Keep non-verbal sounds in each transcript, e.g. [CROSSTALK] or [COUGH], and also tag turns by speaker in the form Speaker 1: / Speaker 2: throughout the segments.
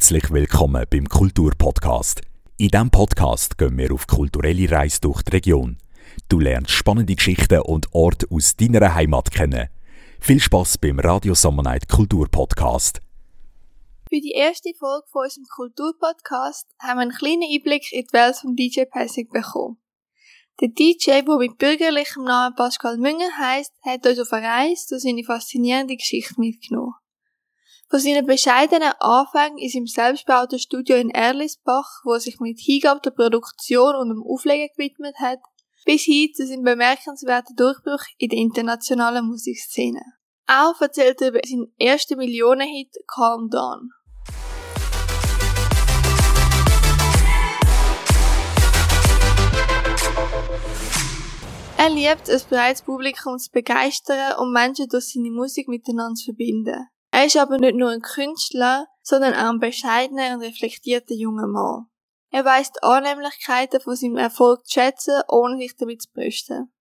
Speaker 1: Herzlich willkommen beim Kulturpodcast. In diesem Podcast gehen wir auf kulturelle Reise durch die Region. Du lernst spannende Geschichten und Orte aus deiner Heimat kennen. Viel Spaß beim Radio Summer Night Kulturpodcast.
Speaker 2: Für die erste Folge von unserem Kulturpodcast haben wir einen kleinen Einblick in die Welt von DJ Passing bekommen. Der DJ, der mit bürgerlichem Namen Pascal Münger heisst, hat uns auf eine Reise durch seine faszinierende Geschichte mitgenommen. Von seinen bescheidenen Anfängen in seinem selbstgebauten Studio in Erlisbach, wo er sich mit Hingabe der Produktion und dem Auflegen gewidmet hat, bis hin zu seinem bemerkenswerten Durchbruch in der internationalen Musikszene. Auch erzählt er über seinen ersten Millionenhit Calm Down. Er liebt es, breites Publikum zu begeistern und Menschen durch seine Musik miteinander zu verbinden. Er ist aber nicht nur ein Künstler, sondern auch ein bescheidener und reflektierter junger Mann. Er weiß die Annehmlichkeiten von seinem Erfolg zu schätzen, ohne sich damit zu brüsten.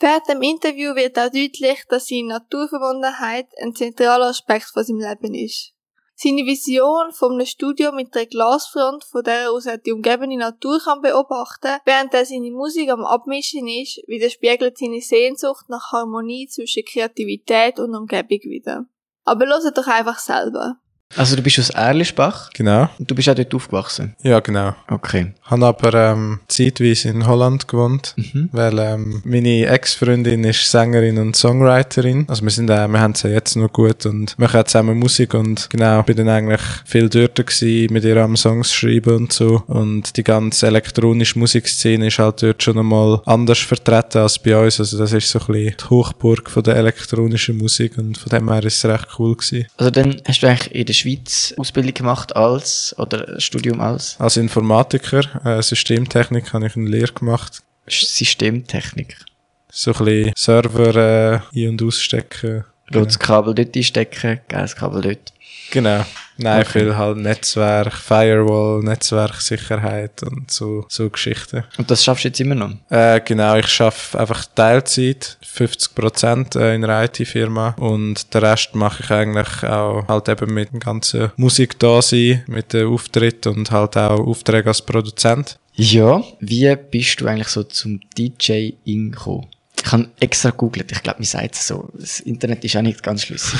Speaker 2: Während dem Interview wird auch deutlich, dass seine Naturverbundenheit ein zentraler Aspekt von seinem Leben ist. Seine Vision von einem Studio mit einer Glasfront, von der aus er die umgebende Natur kann beobachten, während er seine Musik am Abmischen ist, widerspiegelt seine Sehnsucht nach Harmonie zwischen Kreativität und Umgebung wieder. Aber hört doch einfach selber.
Speaker 3: Also du bist aus Erlischbach?
Speaker 4: Genau.
Speaker 3: Und du bist auch dort aufgewachsen?
Speaker 4: Ja, genau.
Speaker 3: Okay.
Speaker 4: Habe aber ähm, zeitweise in Holland gewohnt,
Speaker 3: Mhm.
Speaker 4: weil ähm, meine Ex-Freundin ist Sängerin und Songwriterin. Also wir sind äh, wir haben sie jetzt noch gut und machen zusammen Musik und genau, bin dann eigentlich viel dort gewesen, mit ihr am Songs schreiben und so. Und die ganze elektronische Musikszene ist halt dort schon einmal anders vertreten als bei uns. Also das ist so ein bisschen die Hochburg von der elektronischen Musik und von dem her ist es recht cool gewesen.
Speaker 3: Also dann hast du eigentlich in der Schweiz Ausbildung gemacht als, oder Studium als
Speaker 4: Als Informatiker, äh, Systemtechnik, habe ich eine Lehre gemacht.
Speaker 3: Systemtechniker.
Speaker 4: So ein bisschen Server äh, ein- und ausstecken.
Speaker 3: Rotes Kabel dort einstecken, geiles Kabel dort.
Speaker 4: Genau. Nein,
Speaker 3: Okay.
Speaker 4: viel halt Netzwerk, Firewall, Netzwerksicherheit und so, so Geschichten.
Speaker 3: Und das schaffst du jetzt immer noch?
Speaker 4: Äh, genau, ich schaffe einfach Teilzeit, 50% äh, in einer IT-Firma und den Rest mache ich eigentlich auch halt eben mit dem ganzen Musik da sein, mit den Auftritt und halt auch Aufträge als Produzent.
Speaker 3: Ja. Wie bist du eigentlich so zum DJ-Ing gekommen? Ich habe extra gegoogelt, ich glaube, mir sagt es so. Das Internet ist auch nicht ganz schlüssig.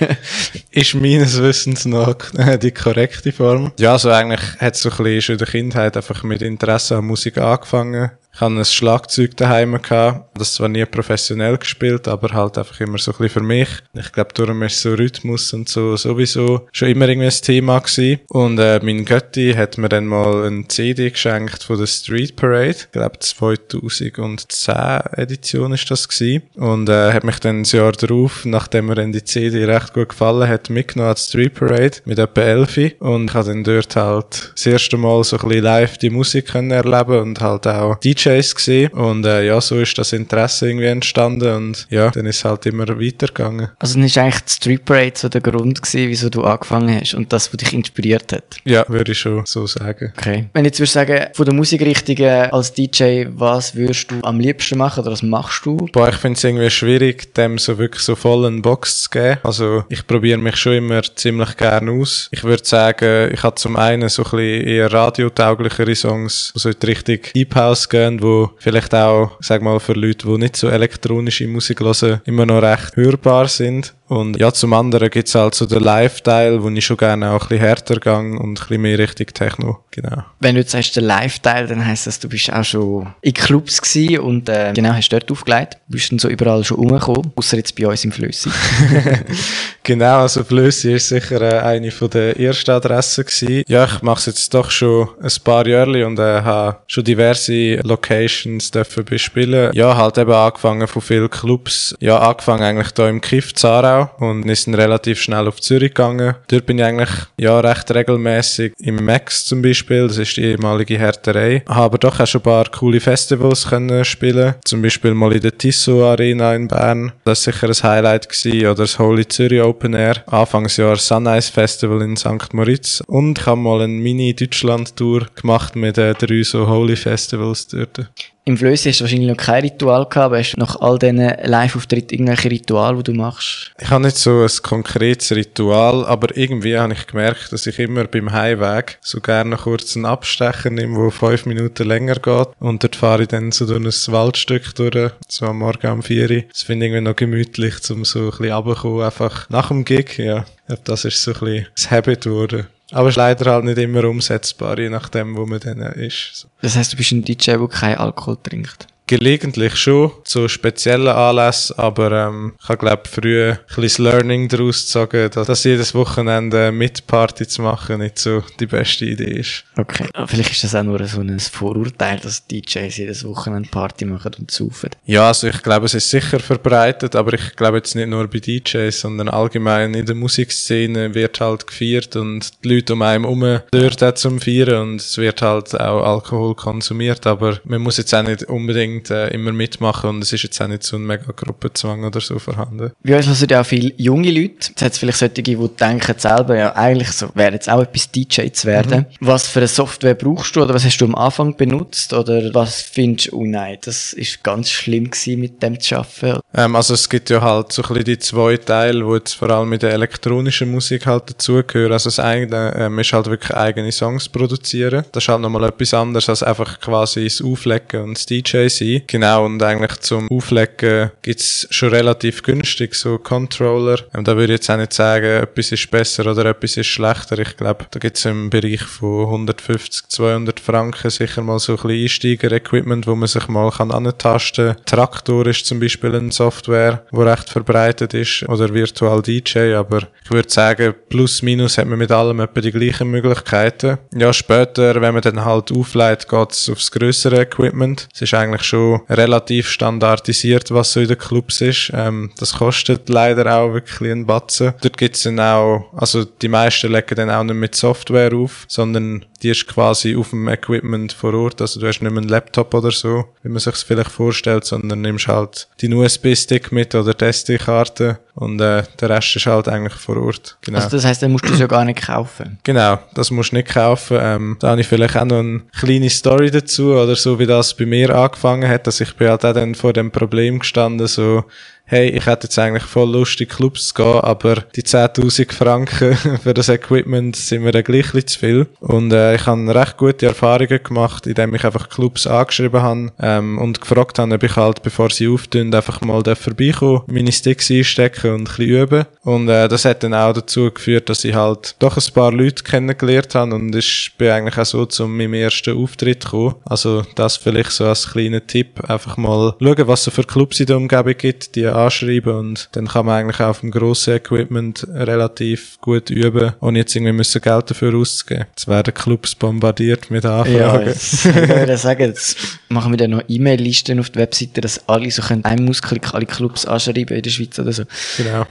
Speaker 3: [LAUGHS]
Speaker 4: ist meines Wissens nach [LAUGHS] die korrekte Form. Ja, so eigentlich hat es so ein bisschen schon in der Kindheit einfach mit Interesse an Musik angefangen. Ich hatte ein Schlagzeug daheim gehabt. Das zwar nie professionell gespielt, aber halt einfach immer so ein bisschen für mich. Ich glaube, darum ist so Rhythmus und so sowieso schon immer irgendwie ein Thema gewesen. Und äh, mein Götti hat mir dann mal eine CD geschenkt von der Street Parade. Ich glaube, 2010 Edition ist das gewesen. Und äh, hat mich dann ein Jahr darauf, nachdem mir dann die CD recht gut gefallen hat, mitgenommen an die Street Parade mit etwa 11. Und ich habe dann dort halt das erste Mal so ein bisschen live die Musik können erleben und halt auch DJs gesehen. Und äh, ja, so ist das Interesse irgendwie entstanden und ja, dann ist es halt immer weitergegangen.
Speaker 3: Also dann ist eigentlich die Street Parade so der Grund gewesen, wieso du angefangen hast und das, was dich inspiriert hat.
Speaker 4: Ja, würde ich schon so sagen.
Speaker 3: Okay. Wenn ich jetzt würdest sagen, von der Musikrichtung äh, als DJ, was würdest du am liebsten machen oder was machst du?
Speaker 4: Boah, ich finde es irgendwie schwierig, dem so wirklich so voll eine Box zu geben. Also ich probiere mich schon immer ziemlich gern aus. Ich würde sagen, ich habe zum einen so ein bisschen eher radiotauglichere Songs, die so in die Richtung Deep House gehen, wo vielleicht auch, sag mal, für Leute, die nicht so elektronische Musik hören, immer noch recht hörbar sind. Und ja, zum anderen gibt's halt so den Live-Teil, wo ich schon gerne auch ein bisschen härter gehe und ein bisschen mehr Richtung Techno. Genau.
Speaker 3: Wenn du jetzt sagst, der Live-Teil, dann heisst das, du bist auch schon in Clubs gewesen und äh, genau, hast dort aufgelegt. Du bist dann so überall schon rumgekommen, außer jetzt bei uns im Flüssig. [LAUGHS]
Speaker 4: Genau, also Flössi ist sicher äh, eine von der ersten Adressen gewesen. Ja, ich mache es jetzt doch schon ein paar Jahre und äh, habe schon diverse Locations dürfen bespielen. Ja, halt eben angefangen von vielen Clubs. Ja, angefangen eigentlich da im Kiff Zarau und wir sind relativ schnell auf Zürich gegangen. Dort bin ich eigentlich ja recht regelmäßig im Max zum Beispiel, das ist die ehemalige Härterei. Habe doch auch schon ein paar coole Festivals können spielen. Zum Beispiel mal in der Tissot Arena in Bern. Das war sicher ein Highlight gewesen. Oder das Holy Zürich Open Air. Anfangsjahr Sunrise Festival in St. Moritz. Und ich habe mal eine Mini-Deutschland-Tour gemacht mit äh, drei so Holy Festivals dort. Dort.
Speaker 3: Im Flössi hast du wahrscheinlich noch kein Ritual gehabt, aber hast du nach all diesen Live-Auftritten irgendwelche Rituale, die du machst?
Speaker 4: Ich habe nicht so ein konkretes Ritual, aber irgendwie habe ich gemerkt, dass ich immer beim Heimweg so gerne kurz einen Abstecher nehme, der fünf Minuten länger geht. Und dort fahre ich dann so durch ein Waldstück durch, so am Morgen um vier Uhr. Das finde ich irgendwie noch gemütlich, um so ein bisschen runterzukommen, einfach nach dem Gig, ja. Das ist so ein bisschen das Habit geworden. Aber es ist leider halt nicht immer umsetzbar, je nachdem, wo man dann ist.
Speaker 3: Das heißt, du bist ein DJ, der keinen Alkohol trinkt?
Speaker 4: Gelegentlich schon, zu speziellen Anlässen, aber ähm, ich habe glaube früher ein bisschen Learning daraus gezogen, dass, dass jedes Wochenende mit Party zu machen nicht so die beste Idee ist.
Speaker 3: Okay, aber vielleicht ist das auch nur so ein Vorurteil, dass DJs jedes Wochenende Party machen und saufen.
Speaker 4: Ja, also ich glaube, es ist sicher verbreitet, aber ich glaube jetzt nicht nur bei DJs, sondern allgemein in der Musikszene wird halt gefeiert und die Leute um einen herum dort auch zum Feiern und es wird halt auch Alkohol konsumiert, aber man muss jetzt auch nicht unbedingt unbedingt äh, immer mitmachen und es ist jetzt auch nicht so ein mega Gruppenzwang oder so vorhanden.
Speaker 3: Wie uns hören ja auch viele junge Leute. Jetzt hat es vielleicht solche, die denken selber, ja, eigentlich so, wäre jetzt auch etwas DJ zu werden. Mhm. Was für eine Software brauchst du oder was hast du am Anfang benutzt oder was findest du, oh nein, das ist ganz schlimm gewesen, mit dem zu arbeiten?
Speaker 4: Ähm, also es gibt ja halt so ein bisschen die zwei Teile, die jetzt vor allem mit der elektronischen Musik halt dazugehören. Also das eine ähm, ist halt wirklich eigene Songs produzieren. Das ist halt nochmal etwas anderes als einfach quasi das Auflegen und das DJ sein sein. Genau, und eigentlich zum Auflegen gibt's schon relativ günstig so Controller. Ähm, da würde ich jetzt auch nicht sagen, etwas ist besser oder etwas ist schlechter. Ich glaube, da gibt's im Bereich von 150, 200 Franken sicher mal so ein bisschen Einsteiger-Equipment, wo man sich mal kann antasten kann. Traktor ist zum Beispiel eine Software, wo recht verbreitet ist, oder Virtual DJ, aber ich würde sagen, plus minus hat man mit allem etwa die gleichen Möglichkeiten. Ja, später, wenn man dann halt aufleitet, geht's aufs größere Equipment. Es ist eigentlich schon schon relativ standardisiert, was so in den Clubs ist. Ähm, das kostet leider auch wirklich einen Batzen. Dort gibt's dann auch, also die meisten legen dann auch nicht mit Software auf, sondern die ist quasi auf dem Equipment vor Ort. Also du hast nicht mehr einen Laptop oder so, wie man sich vielleicht vorstellt, sondern nimmst halt die USB-Stick mit oder die SD-Karte und äh, der Rest ist halt eigentlich vor Ort.
Speaker 3: Genau. Also das heißt, dann musst du es ja gar nicht kaufen?
Speaker 4: Genau, das musst du nicht kaufen. Ähm, da habe ich vielleicht auch noch eine kleine Story dazu oder so, wie das bei mir angefangen hat, dass ich bin halt auch dann vor dem Problem gestanden, so hey, ich hätte jetzt eigentlich voll Lust, in Clubs zu gehen, aber die 10.000 Franken [LAUGHS] für das Equipment sind mir dann gleich zu viel. Und äh, ich habe recht gute Erfahrungen gemacht, indem ich einfach Clubs angeschrieben habe ähm, und gefragt habe, ob ich halt, bevor sie auftun, einfach mal vorbeikommen, meine Sticks einstecken und ein bisschen üben. Und äh, das hat dann auch dazu geführt, dass ich halt doch ein paar Leute kennengelernt habe und ich bin eigentlich auch so zu meinem ersten Auftritt gekommen. Also das vielleicht so als kleiner Tipp, einfach mal schauen, was es für Clubs in der Umgebung gibt, die anschreiben und dann kann man eigentlich auch auf dem grossen Equipment relativ gut üben, ohne jetzt irgendwie müssen Geld dafür auszugeben. Jetzt werden Clubs bombardiert mit Anfragen. Ja,
Speaker 3: jetzt, [LAUGHS] ich würde sagen, jetzt machen wir dann noch E-Mail-Listen auf der Webseite, dass alle so können einen Mausklick alle Clubs anschreiben in der Schweiz oder so.
Speaker 4: Genau.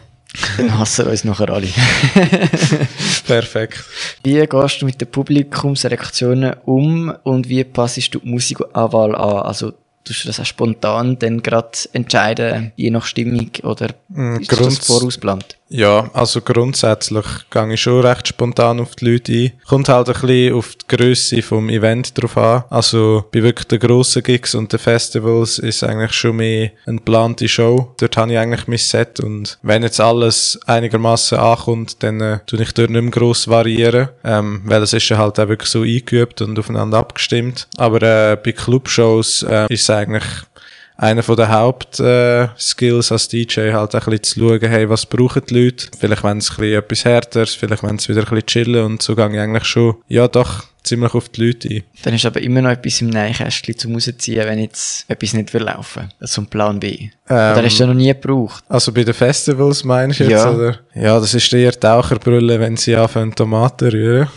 Speaker 3: Dann hassen uns nachher alle. [LAUGHS] [LAUGHS]
Speaker 4: Perfekt.
Speaker 3: Wie gehst du mit den Publikumsreaktionen um und wie passest du die Musikauswahl an? Also tust du das auch spontan dann gerade entscheiden, je nach Stimmung, oder
Speaker 4: mm,
Speaker 3: ist das vorausplant?
Speaker 4: Ja, also grundsätzlich gehe ich schon recht spontan auf die Leute ein. Kommt halt ein bisschen auf die Grösse vom Event drauf an. Also bei wirklich den grossen Gigs und den Festivals ist eigentlich schon mehr eine geplante Show. Dort habe ich eigentlich mein Set und wenn jetzt alles einigermaßen ankommt, dann äh, tue ich dort nicht mehr gross variieren, ähm, weil es ist ja halt auch wirklich so eingeübt und aufeinander abgestimmt. Aber äh, bei Clubshows äh, ist es eigentlich einer von den Hauptskills äh, als DJ halt ein bisschen zu schauen, hey, was brauchen die Leute? Vielleicht wenn es ein bisschen etwas härteres, vielleicht wenn es wieder ein bisschen chillen und so gehe ich eigentlich schon, ja doch, ziemlich auf die Leute ein.
Speaker 3: Dann ist aber immer noch etwas im Neinkästchen zum rausziehen, wenn jetzt etwas nicht will laufen. So ein Plan B. Ähm, Oder hast du noch nie gebraucht?
Speaker 4: Also bei den Festivals meinst du jetzt, ja. oder? Ja, das ist eher Taucherbrille, wenn sie anfangen Tomaten rühren.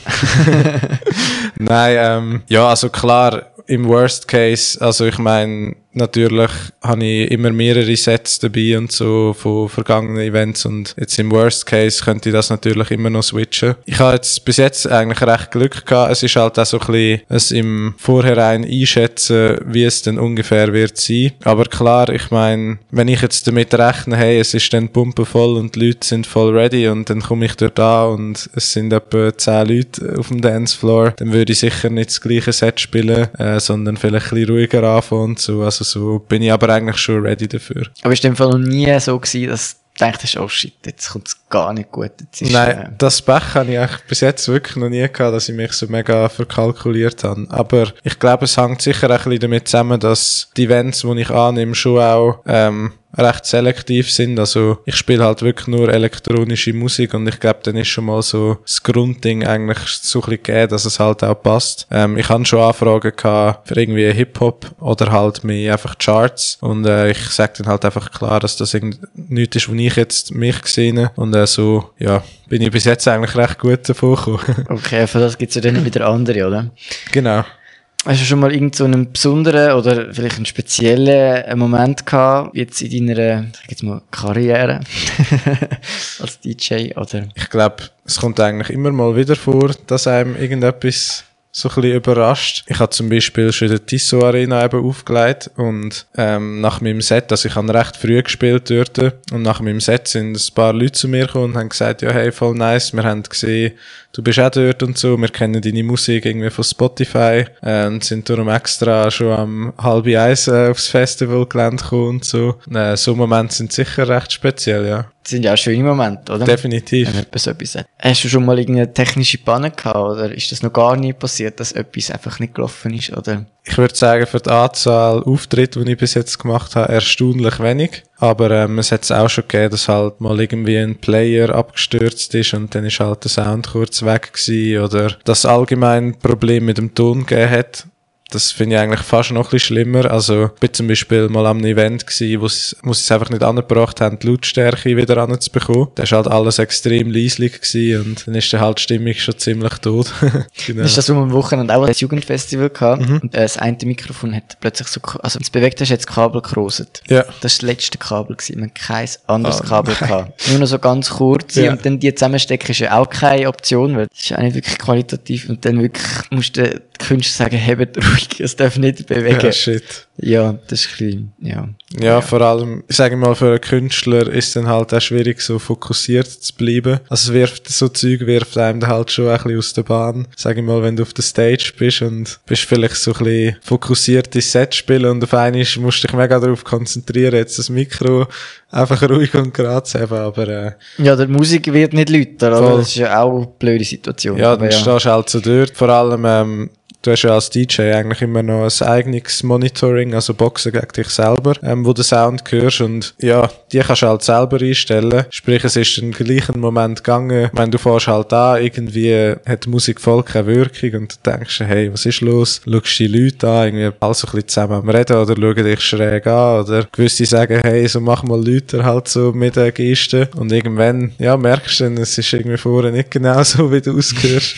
Speaker 4: [LAUGHS] [LAUGHS] Nein, ähm, ja, also klar, im Worst Case, also ich meine, natürlich habe ich immer mehrere Sets dabei und so von vergangenen Events und jetzt im Worst Case könnte ich das natürlich immer noch switchen. Ich habe jetzt bis jetzt eigentlich recht Glück gehabt. Es ist halt auch so ein bisschen es im Vorhinein einschätzen, wie es denn ungefähr wird sein. Aber klar, ich meine, wenn ich jetzt damit rechne, hey, es ist dann Pumpe voll und die Leute sind voll ready und dann komme ich dort da und es sind etwa 10 Leute auf dem Dancefloor, dann würde ich sicher nicht das gleiche Set spielen, äh, sondern vielleicht ein bisschen ruhiger anfangen und so. Also so bin ich aber eigentlich schon ready dafür.
Speaker 3: Aber ist dem Fall noch nie so gewesen, dass du denkst, oh shit, jetzt kommt es gar nicht gut. Jetzt ist,
Speaker 4: Nein,
Speaker 3: äh,
Speaker 4: das Pech habe ich eigentlich bis jetzt wirklich noch nie gehabt, dass ich mich so mega verkalkuliert habe. Aber ich glaube, es hängt sicher ein bisschen damit zusammen, dass die Events, die ich annehme, schon auch ähm, recht selektiv sind. Also ich spiele halt wirklich nur elektronische Musik und ich glaube, dann ist schon mal so das Grundding eigentlich so ein bisschen gegeben, dass es halt auch passt. Ähm, ich habe schon Anfragen gehabt für irgendwie Hip-Hop oder halt mehr einfach Charts und äh, ich sage dann halt einfach klar, dass das nichts ist, wo ich jetzt mich gesehen und äh, so, ja, bin ich bis jetzt eigentlich recht gut davon gekommen. [LAUGHS]
Speaker 3: okay, für das gibt es ja dann wieder andere, oder?
Speaker 4: genau.
Speaker 3: Hast du schon mal irgend so besonderen oder vielleicht einen speziellen Moment gehabt, jetzt in deiner, sag jetzt mal, Karriere [LAUGHS] als DJ, oder?
Speaker 4: Ich glaube, es kommt eigentlich immer mal wieder vor, dass einem irgendetwas so ein bisschen überrascht. Ich habe zum Beispiel schon der Tissot Arena eben aufgelegt und ähm, nach meinem Set, also ich habe recht früh gespielt dort und nach meinem Set sind ein paar Leute zu mir gekommen und haben gesagt, ja hey, voll nice, wir haben gesehen, du bist auch dort und so, wir kennen deine Musik irgendwie von Spotify äh, und sind darum extra schon am halb eins äh, aufs Festivalgelände gekommen und so. Äh, so Momente sind sicher recht speziell, ja.
Speaker 3: Das sind ja auch schöne Momente, oder?
Speaker 4: Definitiv.
Speaker 3: Wenn so etwas sagt. Hast du schon mal irgendeine technische Panne gehabt, oder ist das noch gar nie passiert, dass etwas einfach nicht gelaufen ist, oder?
Speaker 4: Ich würde sagen, für die Anzahl Auftritte, die ich bis jetzt gemacht habe, erstaunlich wenig. Aber ähm, es hat es auch schon gegeben, dass halt mal irgendwie ein Player abgestürzt ist und dann ist halt der Sound kurz weg gewesen oder dass allgemein Problem mit dem Ton gegeben hat. Das finde ich eigentlich fast noch ein bisschen schlimmer. Also, ich bin zum Beispiel mal am Event gewesen, wo sie, wo es einfach nicht angebracht haben, die Lautstärke wieder anzubekommen. Da ist halt alles extrem leislich gewesen und dann ist dann halt die Stimmung schon ziemlich tot. [LAUGHS] genau.
Speaker 3: Ist das so am Wochenende auch ein Jugendfestival gehabt und äh, das eine Mikrofon hat plötzlich so, also wenn es bewegt hast, hat das Kabel gerostet.
Speaker 4: Ja.
Speaker 3: Das war das letzte Kabel gewesen. Man kein anderes
Speaker 4: Oh,
Speaker 3: Kabel gehabt. Nur noch so ganz kurz.
Speaker 4: Ja.
Speaker 3: Und dann die zusammenstecken ist ja auch keine Option, weil das ist auch nicht wirklich qualitativ. Und dann wirklich musst du Künstler sagen, hebt ruhig, es darf nicht bewegen.
Speaker 4: Ja,
Speaker 3: Ja,
Speaker 4: shit.
Speaker 3: das ist ein bisschen, ja.
Speaker 4: Ja, vor allem, ich sage mal, für einen Künstler ist es dann halt auch schwierig, so fokussiert zu bleiben. Also es wirft, so Zeug wirft einem dann halt schon ein bisschen aus der Bahn. Sag ich mal, wenn du auf der Stage bist und bist vielleicht so ein bisschen fokussiert ins Set spielen und auf einmal musst du dich mega darauf konzentrieren, jetzt das Mikro einfach ruhig und gerade zu haben, aber äh,
Speaker 3: Ja, der Musik wird nicht lauter, oder? Das ist ja auch eine blöde Situation.
Speaker 4: ja, dann stehst du halt so dort. Vor allem, ähm, du hast ja als DJ eigentlich immer noch ein eigenes Monitoring, also Boxen gegen dich selber, ähm, wo du den Sound hörst und ja, die kannst du halt selber einstellen. Sprich, es ist im gleichen Moment gegangen, wenn du fährst halt an, irgendwie hat die Musik voll keine Wirkung und du denkst, hey, was ist los? Schaust die Leute an, irgendwie alle so ein bisschen zusammen am Reden oder schauen dich schräg an oder gewisse sagen, hey, so mach mal Leute halt so mit den Gesten und irgendwann, ja, merkst du dann, es ist irgendwie vorher nicht genau so, wie du ausgehörst.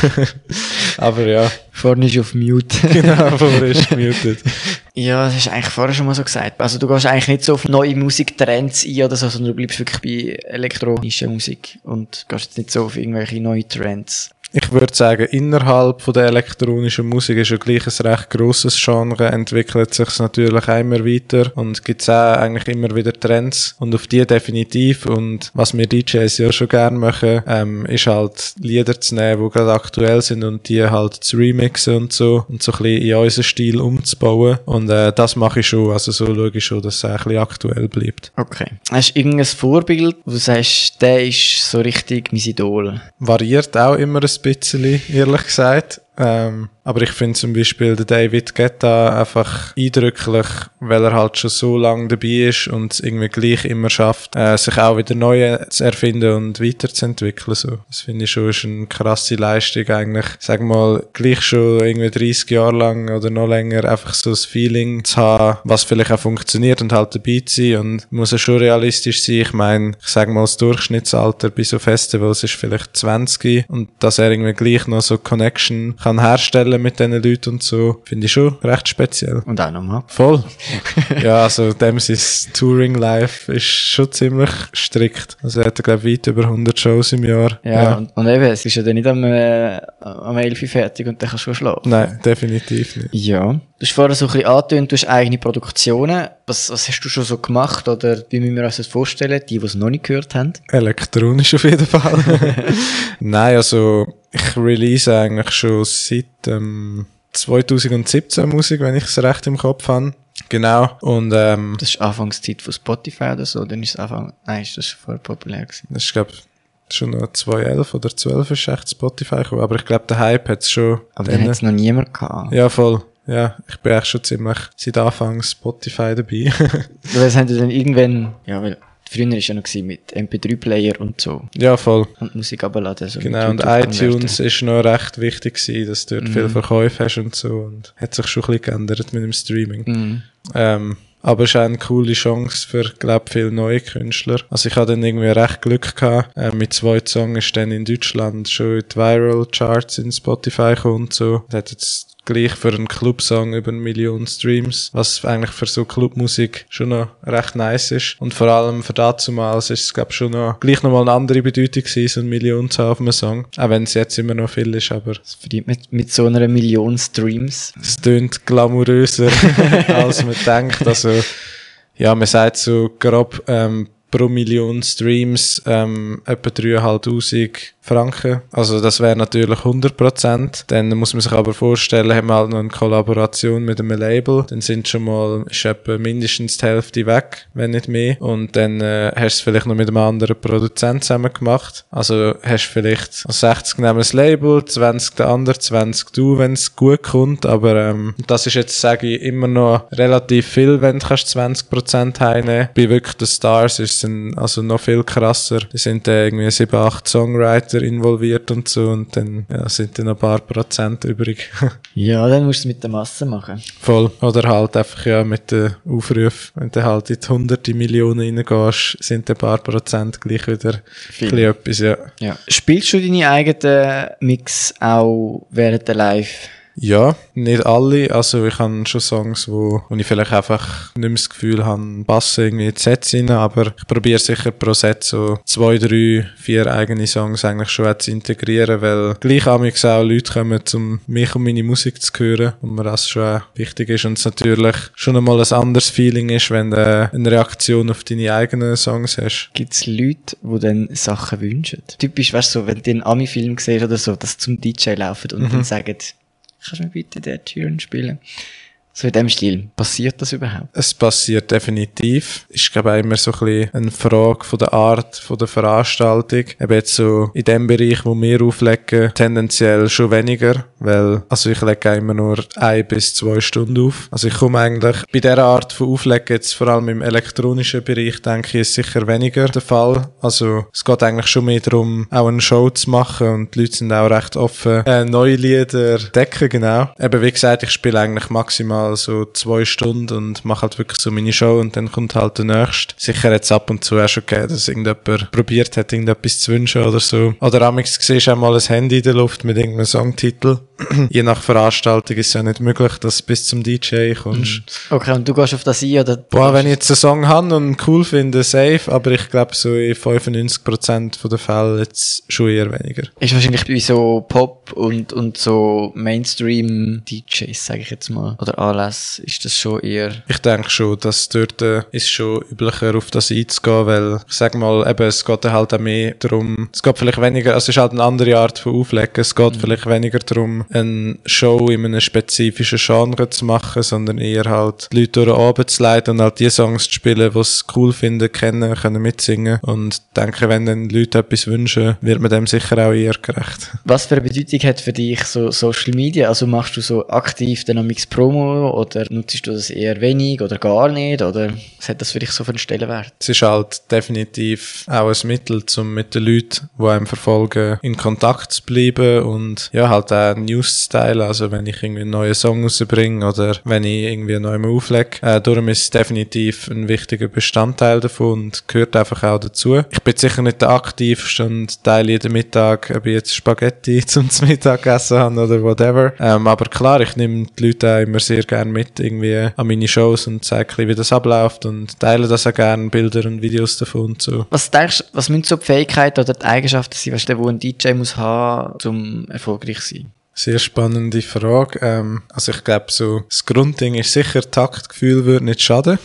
Speaker 4: [LAUGHS] Aber ja,
Speaker 3: Vorne ist auf Mute. [LAUGHS]
Speaker 4: genau, vorher ist gemutet. [LAUGHS]
Speaker 3: Ja, das hast du eigentlich vorher schon mal so gesagt. Also du gehst eigentlich nicht so auf neue Musiktrends ein oder so, sondern du bleibst wirklich bei elektronischer Musik und gehst jetzt nicht so auf irgendwelche neue Trends.
Speaker 4: Ich würde sagen, innerhalb von der elektronischen Musik ist ja gleich ein recht grosses Genre, entwickelt sich natürlich immer weiter und gibt auch eigentlich immer wieder Trends und auf die definitiv und was wir DJs ja schon gerne machen, ähm, ist halt Lieder zu nehmen, die gerade aktuell sind und die halt zu remixen und so und so ein bisschen in unseren Stil umzubauen und äh, das mache ich schon, also so schaue ich schon, dass es ein bisschen aktuell bleibt.
Speaker 3: Okay. Hast du irgendein Vorbild, wo du sagst, der ist so richtig mein Idol?
Speaker 4: variiert auch immer ein bisschen, ehrlich gesagt. Ähm, aber ich finde zum Beispiel den David Guetta einfach eindrücklich, weil er halt schon so lange dabei ist und es irgendwie gleich immer schafft, äh, sich auch wieder neu zu erfinden und weiterzuentwickeln. So. Das finde ich schon ist eine krasse Leistung eigentlich. Sag mal, gleich schon irgendwie 30 Jahre lang oder noch länger einfach so das Feeling zu haben, was vielleicht auch funktioniert und halt dabei zu sein und muss ja schon realistisch sein. Ich meine, ich sag mal, das Durchschnittsalter bei so Festivals ist vielleicht 20 und dass er irgendwie gleich noch so Connection kann kann herstellen mit diesen Leuten und so, finde ich schon recht speziell.
Speaker 3: Und auch nochmal.
Speaker 4: Voll. [LAUGHS] ja, also dem sein Touring Life ist schon ziemlich strikt. Also er hat, glaube ich, weit über 100 Shows im Jahr.
Speaker 3: Ja, Und, und eben, es ist ja dann nicht am, äh, am 11 Uhr fertig und dann kannst du schon schlafen.
Speaker 4: Nein, definitiv nicht.
Speaker 3: Ja. Du hast vorher so ein bisschen angetönt, du hast eigene Produktionen. Was, was hast du schon so gemacht oder wie müssen wir uns das vorstellen, die, die es noch nicht gehört haben?
Speaker 4: Elektronisch auf jeden Fall. [LAUGHS] Nein, also ich release eigentlich schon seit ähm, 2017 Musik, wenn ich es recht im Kopf habe. Genau. Und ähm,
Speaker 3: Das ist Anfangszeit von Spotify oder so, dann ist es Anfang, nein, ist das schon vorher populär gewesen.
Speaker 4: das ist, glaube schon noch 2011 oder 12 ist echt Spotify gekommen. Aber ich glaube, der Hype hat es schon.
Speaker 3: Aber dann
Speaker 4: dann-
Speaker 3: hat es noch niemand gehabt.
Speaker 4: Ja, voll. Ja, ich bin echt schon ziemlich seit Anfang Spotify dabei. [LAUGHS]
Speaker 3: Es haben ja dann irgendwann, ja, weil früher war ja noch mit MP3-Player und so.
Speaker 4: ja, voll.
Speaker 3: Und Musik abladen. So
Speaker 4: Genau, und iTunes ist noch recht wichtig gewesen, dass du dort
Speaker 3: Mhm.
Speaker 4: viel Verkäufe hast und so. Und hat sich schon ein bisschen geändert mit dem Streaming.
Speaker 3: Mhm.
Speaker 4: Ähm, aber es ist auch eine coole Chance für, glaube viele neue Künstler. Also ich hatte dann irgendwie recht Glück gehabt. Äh, mit zwei Songs ist dann in Deutschland schon in die Viral Charts in Spotify gekommen und so. Das hat jetzt gleich für einen Clubsong über eine Million Streams, was eigentlich für so Clubmusik schon noch recht nice ist. Und vor allem für dazumals ist es, glaube schon noch gleich nochmal eine andere Bedeutung gewesen, so eine Million zu haben auf einem Song. Auch wenn es jetzt immer noch viel ist, aber
Speaker 3: Das verdient mit, mit so einer Million Streams.
Speaker 4: es tönt glamouröser, [LAUGHS] als man denkt. Also, ja, man sagt so grob, ähm, pro Million Streams ähm, etwa 3'500 Franken. Also das wäre natürlich 100%. Dann muss man sich aber vorstellen, haben wir halt noch eine Kollaboration mit einem Label. Dann sind schon mal ist etwa mindestens die Hälfte weg, wenn nicht mehr. Und dann äh, hast du es vielleicht noch mit einem anderen Produzent zusammen gemacht. Also hast du vielleicht 60 nehmen das Label, 20 der andere, 20 du, wenn es gut kommt. Aber ähm, das ist jetzt, sage ich, immer noch relativ viel, wenn du kannst 20% heimnehmen Bei wirklich den Stars ist es dann also noch viel krasser. Da sind dann irgendwie 7, 8 Songwriter involviert und so und dann ja, sind dann ein paar Prozent übrig. [LAUGHS]
Speaker 3: Ja, dann musst du es mit der Masse machen.
Speaker 4: Voll. Oder halt einfach ja mit den Aufrufen. Wenn du halt in die hunderte Millionen reingehst, sind ein paar Prozent gleich wieder bisschen etwas, ja.
Speaker 3: Ja. Spielst du deine eigenen Mix auch während der Live?
Speaker 4: Ja, nicht alle. Also ich habe schon Songs, wo, wo ich vielleicht einfach nicht mehr das Gefühl habe, passen irgendwie in die Sets rein, aber ich probiere sicher pro Set so zwei, drei, vier eigene Songs eigentlich schon zu integrieren, weil gleich amigs auch Leute kommen, um mich und meine Musik zu hören und mir das schon wichtig ist und es natürlich schon einmal ein anderes Feeling ist, wenn du eine Reaktion auf deine eigenen Songs hast.
Speaker 3: Gibt es Leute, die dann Sachen wünschen? Typisch, weißt du, so, wenn du einen Ami-Film siehst oder so, dass sie zum DJ laufen und dann sagen, kannst du mir bitte den Türen spielen? So in dem Stil. Passiert das überhaupt?
Speaker 4: Es passiert definitiv. Ist, glaube ich, immer so ein bisschen eine Frage von der Art von der Veranstaltung. Eben jetzt so in dem Bereich, wo wir auflegen, tendenziell schon weniger, weil, also ich lege immer nur ein bis zwei Stunden auf. Also ich komme eigentlich bei dieser Art von Auflegen jetzt vor allem im elektronischen Bereich, denke ich, ist sicher weniger der Fall. Also es geht eigentlich schon mehr darum, auch eine Show zu machen und die Leute sind auch recht offen, äh, neue Lieder decken, genau. Eben wie gesagt, ich spiele eigentlich maximal so zwei Stunden und mache halt wirklich so meine Show und dann kommt halt der nächste. Sicher jetzt ab und zu auch schon gegeben, dass irgendjemand probiert hat, irgendetwas zu wünschen oder so. Oder amix siehst du auch mal ein Handy in der Luft mit irgendeinem Songtitel. [CLEARS THROAT] Je nach Veranstaltung ist es ja nicht möglich, dass du bis zum DJ kommst.
Speaker 3: Okay, und du gehst auf das ein oder?
Speaker 4: Boah, wenn ich jetzt einen Song habe und cool finde, safe, aber ich glaube so in 95% der Fälle jetzt schon eher weniger.
Speaker 3: Ist wahrscheinlich bei so Pop und, und so Mainstream-DJs, sage ich jetzt mal, oder Anlässe, ist das schon eher...
Speaker 4: Ich denke schon, dass dort äh, ist schon üblicher auf das einzugehen, weil ich sag mal, eben, es geht dann halt auch mehr darum, es geht vielleicht weniger, also es ist halt eine andere Art von Auflegen, es geht vielleicht weniger darum, eine Show in einem spezifischen Genre zu machen, sondern eher halt die Leute durch Abend zu leiten und halt die Songs zu spielen, die sie cool finden, kennen, können mitsingen und ich denke, wenn dann Leute etwas wünschen, wird man dem sicher auch eher gerecht.
Speaker 3: Was für eine Bedeutung hat für dich so Social Media? Also machst du so aktiv Dynamics Promo oder nutzt du das eher wenig oder gar nicht? Oder was hat das für dich so für einen Stellenwert?
Speaker 4: Es ist halt definitiv auch ein Mittel, um mit den Leuten, die einem verfolgen, in Kontakt zu bleiben und ja, halt auch News zu teilen. Also wenn ich irgendwie einen neuen Song rausbringe oder wenn ich irgendwie einen neuen auflege. Äh, darum ist es definitiv ein wichtiger Bestandteil davon und gehört einfach auch dazu. Ich bin sicher nicht der aktivste und teile jeden Mittag ob ich jetzt Spaghetti [LAUGHS] zum Mittag gegessen habe oder whatever. Ähm, aber klar, ich nehme die Leute auch immer sehr gerne mit irgendwie an meine Shows und zeige, wie das abläuft und teile das auch gerne, Bilder und Videos davon und so.
Speaker 3: Was denkst du, was müssen so die Fähigkeiten oder die Eigenschaften sein, weißt du, wo ein DJ muss haben, um erfolgreich zu sein?
Speaker 4: Sehr spannende Frage. Ähm, also ich glaube, so das Grundding ist sicher, Taktgefühl würde nicht schaden.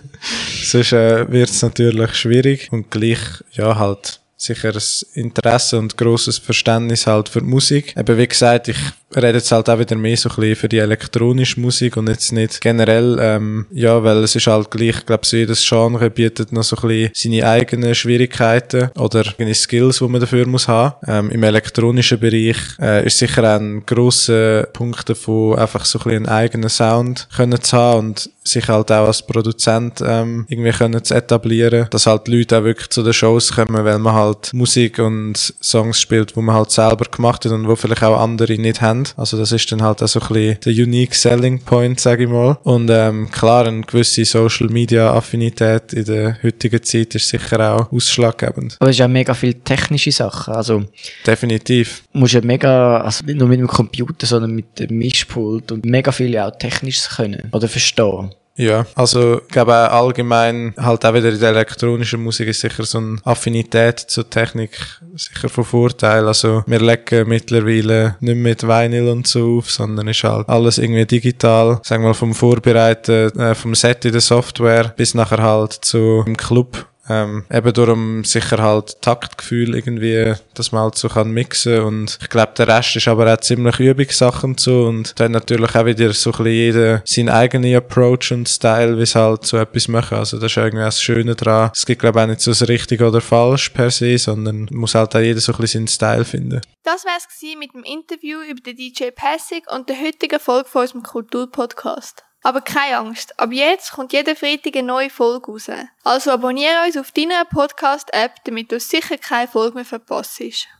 Speaker 4: [LAUGHS] Sonst äh, wird es natürlich schwierig und gleich, ja, halt sicher ein Interesse und grosses Verständnis halt für die Musik. Eben wie gesagt, ich rede jetzt halt auch wieder mehr so ein bisschen für die elektronische Musik und jetzt nicht generell, ähm, ja, weil es ist halt gleich, ich glaube, so jedes Genre bietet noch so ein bisschen seine eigenen Schwierigkeiten oder eigene Skills, die man dafür muss haben. Ähm, Im elektronischen Bereich äh, ist sicher ein grosser Punkt davon, einfach so ein bisschen einen eigenen Sound können zu haben und sich halt auch als Produzent ähm, irgendwie können zu etablieren, dass halt die Leute auch wirklich zu den Shows kommen, weil man halt Musik und Songs spielt, wo man halt selber gemacht hat und wo vielleicht auch andere nicht haben. Also das ist dann halt auch so ein bisschen der unique selling point, sage ich mal. Und ähm, klar, eine gewisse Social Media Affinität in der heutigen Zeit ist sicher auch ausschlaggebend.
Speaker 3: Aber es ist ja mega viel technische Sachen, also
Speaker 4: definitiv.
Speaker 3: Musst ja mega, also nicht nur mit dem Computer, sondern mit dem Mischpult und mega viel auch technisch können oder verstehen.
Speaker 4: Ja, also ich glaube allgemein halt auch wieder in der elektronischen Musik ist sicher so eine Affinität zur Technik sicher von Vorteil. Also wir legen mittlerweile nicht mit Vinyl und so auf, sondern ist halt alles irgendwie digital. Sagen wir mal vom Vorbereiten, äh, vom Set in der Software bis nachher halt zu im Club ähm, eben darum sicher halt Taktgefühl irgendwie, dass man halt so kann mixen und ich glaube, der Rest ist aber auch ziemlich Übungssachen so und dann natürlich auch wieder so ein bisschen jeder seinen eigenen Approach und Style, wie es halt so etwas machen. Also das ist irgendwie das Schöne dran. Es gibt glaube auch nicht so das richtig oder falsch per se, sondern muss halt auch jeder so ein bisschen seinen Style finden.
Speaker 2: Das wär's mit dem Interview über den DJ Passig und der heutigen Folge von unserem Kulturpodcast. Aber keine Angst, ab jetzt kommt jede Freitag eine neue Folge raus. Also abonniere uns auf deiner Podcast-App, damit du sicher keine Folge mehr verpasst.